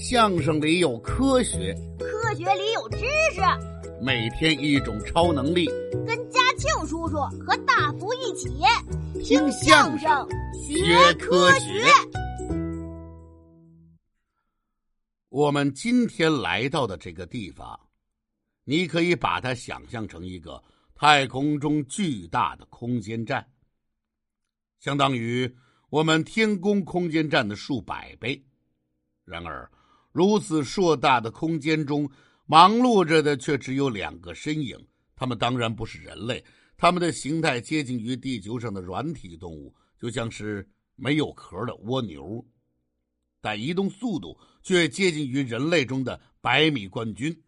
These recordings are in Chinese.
相声里有科学，科学里有知识。每天一种超能力，跟嘉庆叔叔和大福一起听相声学科学。我们今天来到的这个地方，你可以把它想象成一个太空中巨大的空间站，相当于我们天宫空间站的数百倍。然而，如此硕大的空间中，忙碌着的却只有两个身影。他们当然不是人类，他们的形态接近于地球上的软体动物，就像是没有壳的蜗牛，但移动速度却接近于人类中的百米冠军。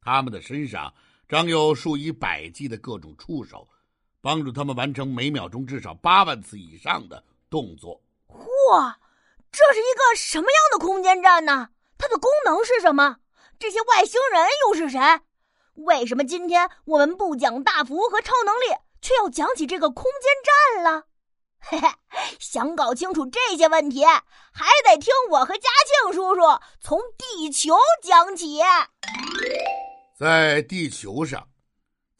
他们的身上长有数以百计的各种触手，帮助他们完成每秒钟至少八万次以上的动作。嚯！这是一个什么样的空间站呢？它的功能是什么？这些外星人又是谁？为什么今天我们不讲大福和超能力，却要讲起这个空间站了？嘿嘿，想搞清楚这些问题，还得听我和嘉庆叔叔从地球讲起。在地球上，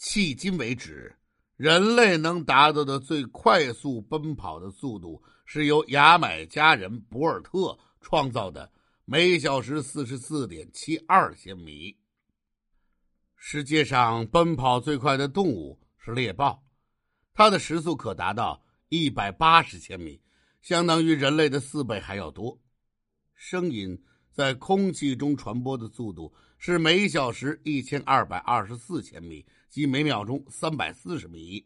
迄今为止，人类能达到的最快速奔跑的速度。是由牙买加人博尔特创造的，每小时四十四点七二千米。世界上奔跑最快的动物是猎豹，它的时速可达到一百八十千米，相当于人类的四倍还要多。声音在空气中传播的速度是每小时一千二百二十四千米，即每秒钟三百四十米。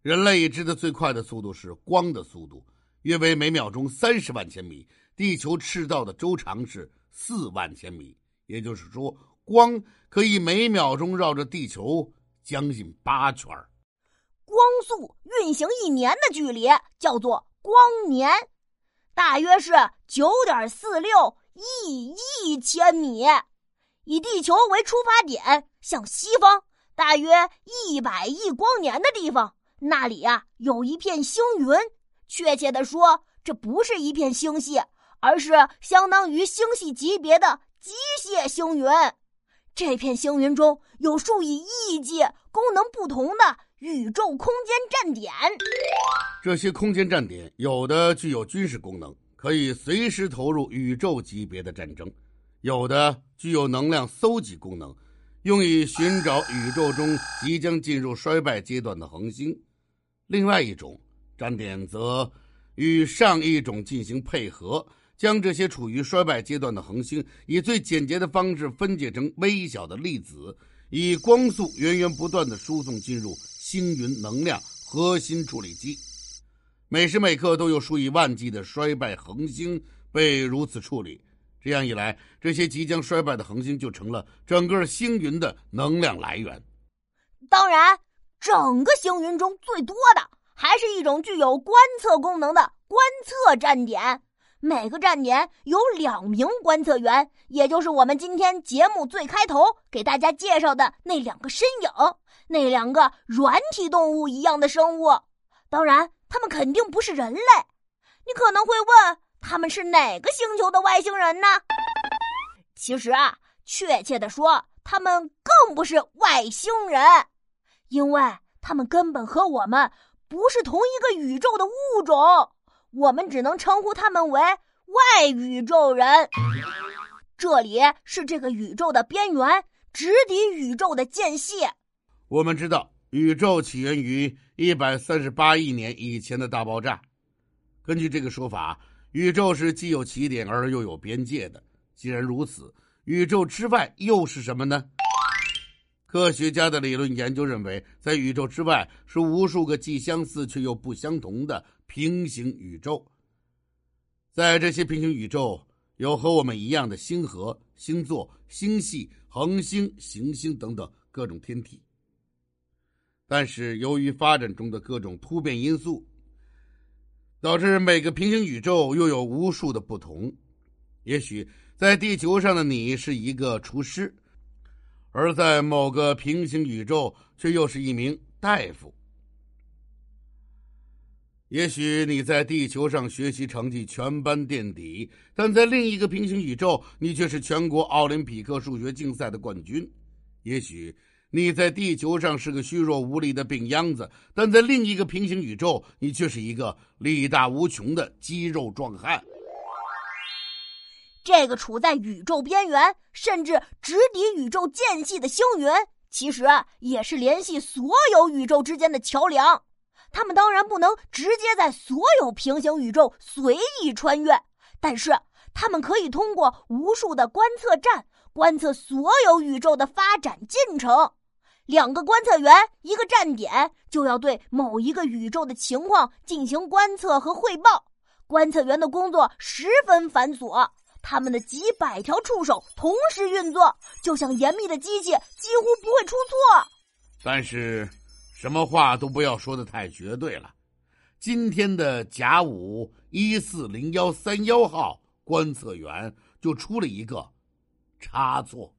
人类已知的最快的速度是光的速度。约为每秒钟三十万千米，地球赤道的周长是四万千米，也就是说，光可以每秒钟绕着地球将近八圈光速运行一年的距离叫做光年，大约是九点四六亿亿千米。以地球为出发点，向西方大约一百亿光年的地方，那里呀有一片星云。确切的说，这不是一片星系，而是相当于星系级别的机械星云。这片星云中有数以亿计、功能不同的宇宙空间站点。这些空间站点有的具有军事功能，可以随时投入宇宙级别的战争；有的具有能量搜集功能，用以寻找宇宙中即将进入衰败阶段的恒星。另外一种。站点则与上一种进行配合，将这些处于衰败阶段的恒星以最简洁的方式分解成微小的粒子，以光速源源不断的输送进入星云能量核心处理机。每时每刻都有数以万计的衰败恒星被如此处理，这样一来，这些即将衰败的恒星就成了整个星云的能量来源。当然，整个星云中最多的。还是一种具有观测功能的观测站点，每个站点有两名观测员，也就是我们今天节目最开头给大家介绍的那两个身影，那两个软体动物一样的生物。当然，他们肯定不是人类。你可能会问，他们是哪个星球的外星人呢？其实啊，确切的说，他们更不是外星人，因为他们根本和我们。不是同一个宇宙的物种，我们只能称呼他们为外宇宙人。这里是这个宇宙的边缘，直抵宇宙的间隙。我们知道，宇宙起源于一百三十八亿年以前的大爆炸。根据这个说法，宇宙是既有起点而又有边界的。既然如此，宇宙之外又是什么呢？科学家的理论研究认为，在宇宙之外是无数个既相似却又不相同的平行宇宙。在这些平行宇宙，有和我们一样的星河、星座、星系、恒星、行星等等各种天体。但是，由于发展中的各种突变因素，导致每个平行宇宙又有无数的不同。也许，在地球上的你是一个厨师。而在某个平行宇宙，却又是一名大夫。也许你在地球上学习成绩全班垫底，但在另一个平行宇宙，你却是全国奥林匹克数学竞赛的冠军。也许你在地球上是个虚弱无力的病秧子，但在另一个平行宇宙，你却是一个力大无穷的肌肉壮汉。这个处在宇宙边缘，甚至直抵宇宙间隙的星云，其实也是联系所有宇宙之间的桥梁。他们当然不能直接在所有平行宇宙随意穿越，但是他们可以通过无数的观测站观测所有宇宙的发展进程。两个观测员，一个站点，就要对某一个宇宙的情况进行观测和汇报。观测员的工作十分繁琐，他们的几百条触手同时运作，就像严密的机器，几乎不会出错。但是。什么话都不要说的太绝对了。今天的甲午一四零幺三幺号观测员就出了一个差错。